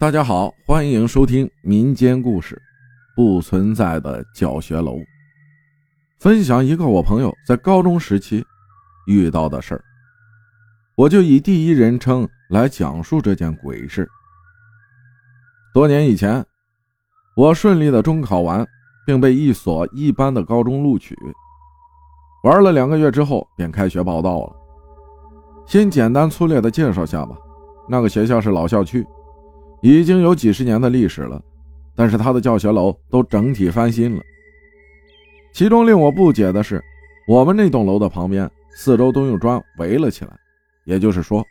大家好，欢迎收听民间故事《不存在的教学楼》，分享一个我朋友在高中时期遇到的事儿。我就以第一人称来讲述这件鬼事。多年以前，我顺利的中考完，并被一所一般的高中录取。玩了两个月之后，便开学报到了。先简单粗略的介绍下吧，那个学校是老校区。已经有几十年的历史了，但是他的教学楼都整体翻新了。其中令我不解的是，我们那栋楼的旁边四周都用砖围了起来，也就是说，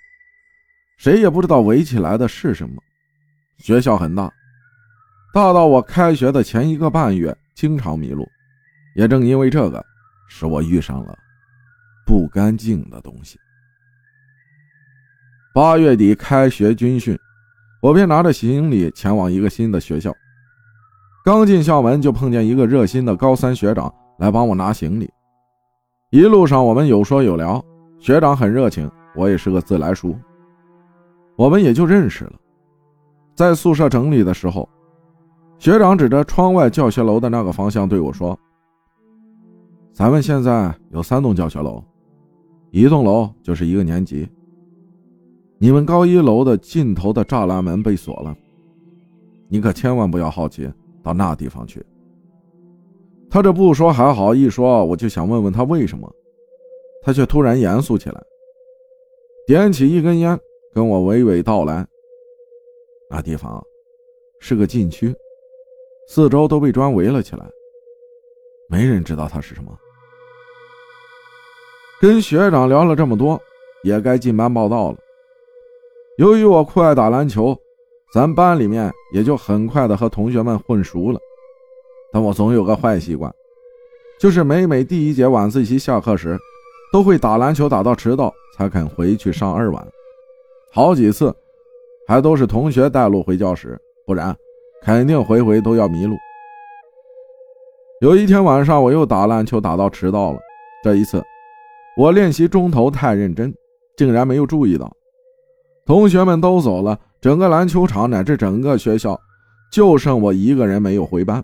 谁也不知道围起来的是什么。学校很大，大到我开学的前一个半月经常迷路，也正因为这个，使我遇上了不干净的东西。八月底开学军训。我便拿着行李前往一个新的学校，刚进校门就碰见一个热心的高三学长来帮我拿行李。一路上我们有说有聊，学长很热情，我也是个自来熟，我们也就认识了。在宿舍整理的时候，学长指着窗外教学楼的那个方向对我说：“咱们现在有三栋教学楼，一栋楼就是一个年级。”你们高一楼的尽头的栅栏门被锁了，你可千万不要好奇到那地方去。他这不说还好，一说我就想问问他为什么，他却突然严肃起来，点起一根烟，跟我娓娓道来：那地方是个禁区，四周都被砖围了起来，没人知道它是什么。跟学长聊了这么多，也该进班报道了。由于我酷爱打篮球，咱班里面也就很快的和同学们混熟了。但我总有个坏习惯，就是每每第一节晚自习下课时，都会打篮球打到迟到才肯回去上二晚。好几次还都是同学带路回教室，不然肯定回回都要迷路。有一天晚上，我又打篮球打到迟到了。这一次，我练习中投太认真，竟然没有注意到。同学们都走了，整个篮球场乃至整个学校，就剩我一个人没有回班。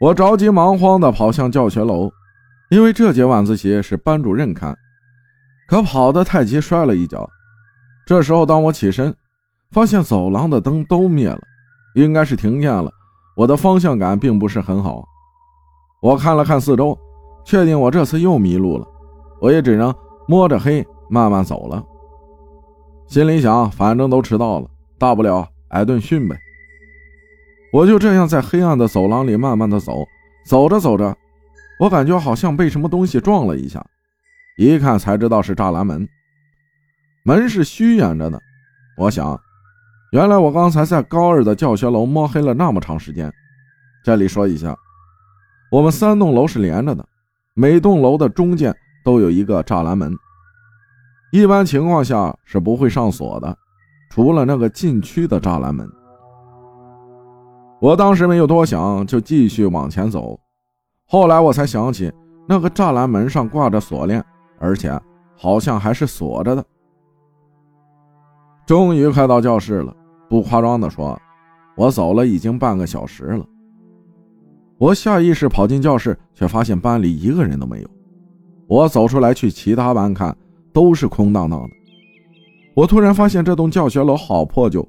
我着急忙慌地跑向教学楼，因为这节晚自习是班主任看。可跑得太急，摔了一跤。这时候，当我起身，发现走廊的灯都灭了，应该是停电了。我的方向感并不是很好。我看了看四周，确定我这次又迷路了。我也只能摸着黑慢慢走了。心里想，反正都迟到了，大不了挨顿训呗。我就这样在黑暗的走廊里慢慢的走，走着走着，我感觉好像被什么东西撞了一下，一看才知道是栅栏门，门是虚掩着的。我想，原来我刚才在高二的教学楼摸黑了那么长时间。这里说一下，我们三栋楼是连着的，每栋楼的中间都有一个栅栏门。一般情况下是不会上锁的，除了那个禁区的栅栏门。我当时没有多想，就继续往前走。后来我才想起，那个栅栏门上挂着锁链，而且好像还是锁着的。终于快到教室了，不夸张的说，我走了已经半个小时了。我下意识跑进教室，却发现班里一个人都没有。我走出来去其他班看。都是空荡荡的。我突然发现这栋教学楼好破旧，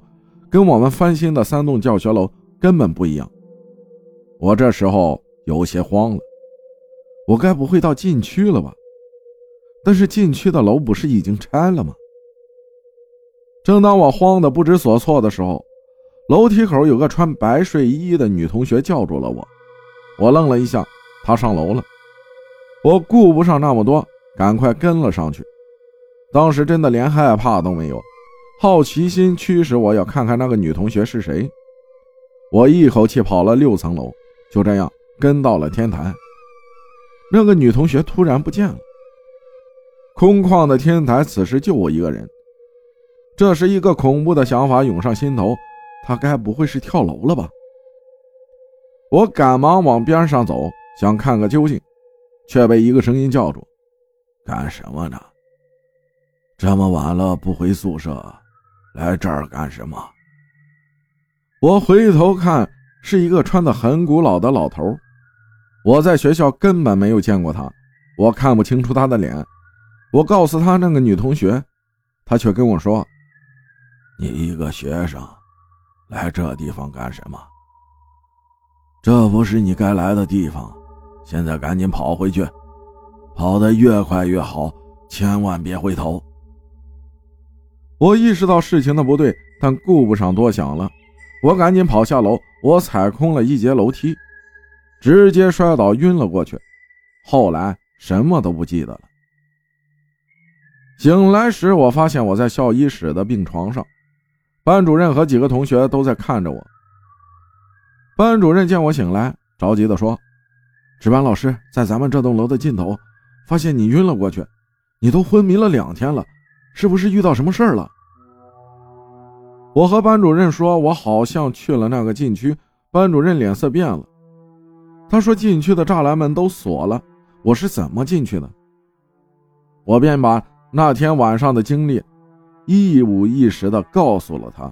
跟我们翻新的三栋教学楼根本不一样。我这时候有些慌了，我该不会到禁区了吧？但是禁区的楼不是已经拆了吗？正当我慌得不知所措的时候，楼梯口有个穿白睡衣的女同学叫住了我。我愣了一下，她上楼了。我顾不上那么多，赶快跟了上去。当时真的连害怕都没有，好奇心驱使我要看看那个女同学是谁。我一口气跑了六层楼，就这样跟到了天台。那个女同学突然不见了，空旷的天台此时就我一个人。这时，一个恐怖的想法涌上心头：她该不会是跳楼了吧？我赶忙往边上走，想看个究竟，却被一个声音叫住：“干什么呢？”这么晚了不回宿舍，来这儿干什么？我回头看，是一个穿的很古老的老头。我在学校根本没有见过他，我看不清楚他的脸。我告诉他那个女同学，他却跟我说：“你一个学生，来这地方干什么？这不是你该来的地方。现在赶紧跑回去，跑得越快越好，千万别回头。”我意识到事情的不对，但顾不上多想了。我赶紧跑下楼，我踩空了一节楼梯，直接摔倒晕了过去。后来什么都不记得了。醒来时，我发现我在校医室的病床上，班主任和几个同学都在看着我。班主任见我醒来，着急地说：“值班老师在咱们这栋楼的尽头，发现你晕了过去，你都昏迷了两天了。”是不是遇到什么事儿了？我和班主任说，我好像去了那个禁区。班主任脸色变了，他说禁区的栅栏门都锁了，我是怎么进去的？我便把那天晚上的经历一五一十的告诉了他。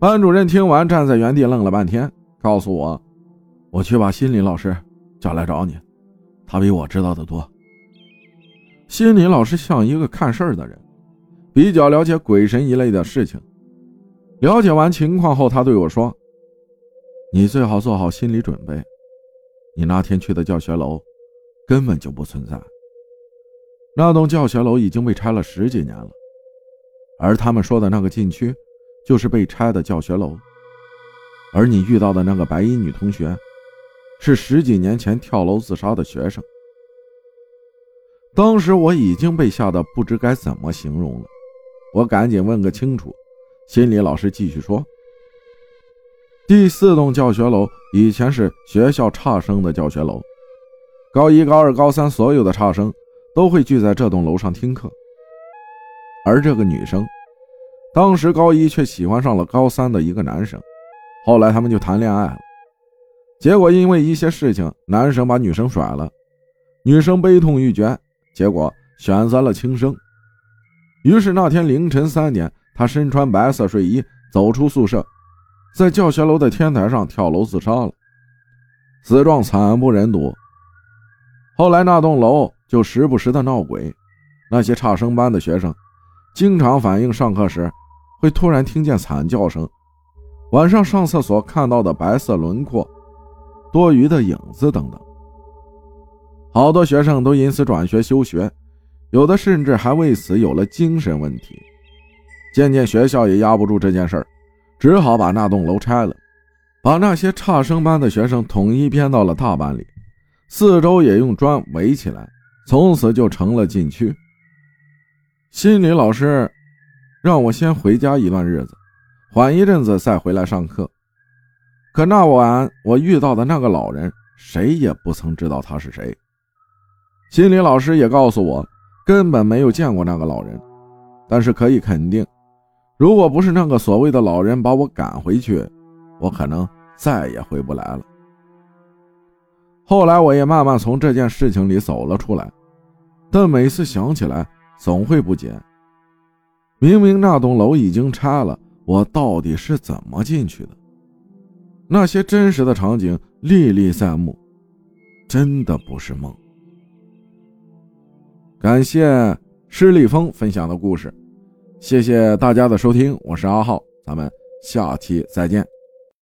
班主任听完，站在原地愣了半天，告诉我：“我去把心理老师叫来找你，他比我知道的多。”心理老师像一个看事儿的人，比较了解鬼神一类的事情。了解完情况后，他对我说：“你最好做好心理准备，你那天去的教学楼根本就不存在。那栋教学楼已经被拆了十几年了，而他们说的那个禁区，就是被拆的教学楼。而你遇到的那个白衣女同学，是十几年前跳楼自杀的学生。”当时我已经被吓得不知该怎么形容了，我赶紧问个清楚。心理老师继续说：“第四栋教学楼以前是学校差生的教学楼，高一、高二、高三所有的差生都会聚在这栋楼上听课。而这个女生，当时高一却喜欢上了高三的一个男生，后来他们就谈恋爱了。结果因为一些事情，男生把女生甩了，女生悲痛欲绝。”结果选择了轻生，于是那天凌晨三点，他身穿白色睡衣走出宿舍，在教学楼的天台上跳楼自杀了，死状惨不忍睹。后来那栋楼就时不时的闹鬼，那些差生班的学生经常反映上课时会突然听见惨叫声，晚上上厕所看到的白色轮廓、多余的影子等等。好多学生都因此转学休学，有的甚至还为此有了精神问题。渐渐学校也压不住这件事儿，只好把那栋楼拆了，把那些差生班的学生统一编到了大班里，四周也用砖围起来，从此就成了禁区。心理老师让我先回家一段日子，缓一阵子再回来上课。可那晚我遇到的那个老人，谁也不曾知道他是谁。心理老师也告诉我，根本没有见过那个老人，但是可以肯定，如果不是那个所谓的老人把我赶回去，我可能再也回不来了。后来我也慢慢从这件事情里走了出来，但每次想起来，总会不解：明明那栋楼已经拆了，我到底是怎么进去的？那些真实的场景历历在目，真的不是梦。感谢施立峰分享的故事，谢谢大家的收听，我是阿浩，咱们下期再见。